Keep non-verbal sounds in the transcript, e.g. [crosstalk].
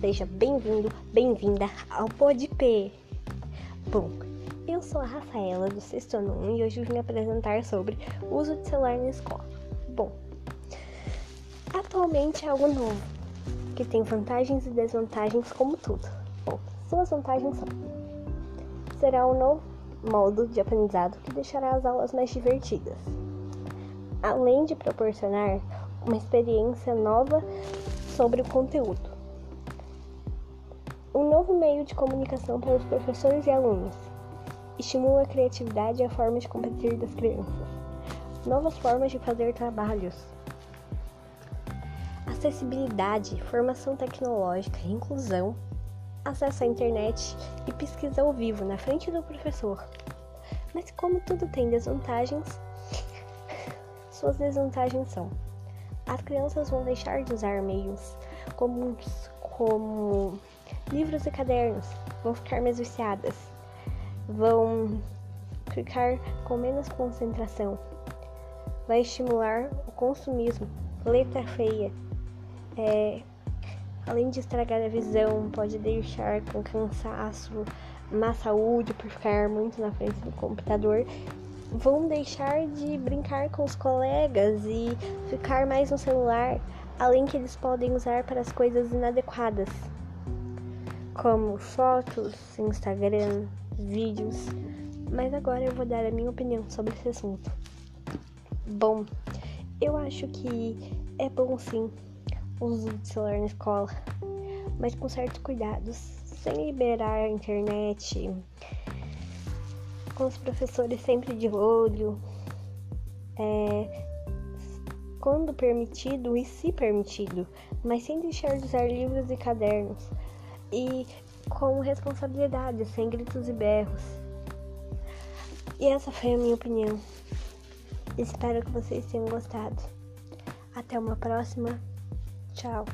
seja bem-vindo, bem-vinda ao PodP. Bom, eu sou a Rafaela do sexto ano e hoje vim apresentar sobre uso de celular na escola. Bom, atualmente é algo novo, que tem vantagens e desvantagens como tudo. Bom, suas vantagens são: será um novo modo de aprendizado que deixará as aulas mais divertidas, além de proporcionar uma experiência nova sobre o conteúdo. Um novo meio de comunicação para os professores e alunos. Estimula a criatividade e a forma de competir das crianças. Novas formas de fazer trabalhos. Acessibilidade, formação tecnológica, inclusão, acesso à internet e pesquisa ao vivo na frente do professor. Mas como tudo tem desvantagens, [laughs] suas desvantagens são as crianças vão deixar de usar meios comuns como livros e cadernos, vão ficar mais viciadas, vão ficar com menos concentração, vai estimular o consumismo, letra feia, é, além de estragar a visão, pode deixar com cansaço, má saúde por ficar muito na frente do computador. Vão deixar de brincar com os colegas e ficar mais no celular, além que eles podem usar para as coisas inadequadas, como fotos, Instagram, vídeos. Mas agora eu vou dar a minha opinião sobre esse assunto. Bom, eu acho que é bom sim o uso de celular na escola, mas com certos cuidados, sem liberar a internet com os professores sempre de olho, é, quando permitido e se permitido, mas sem deixar de usar livros e cadernos, e com responsabilidade, sem gritos e berros. E essa foi a minha opinião. Espero que vocês tenham gostado. Até uma próxima. Tchau.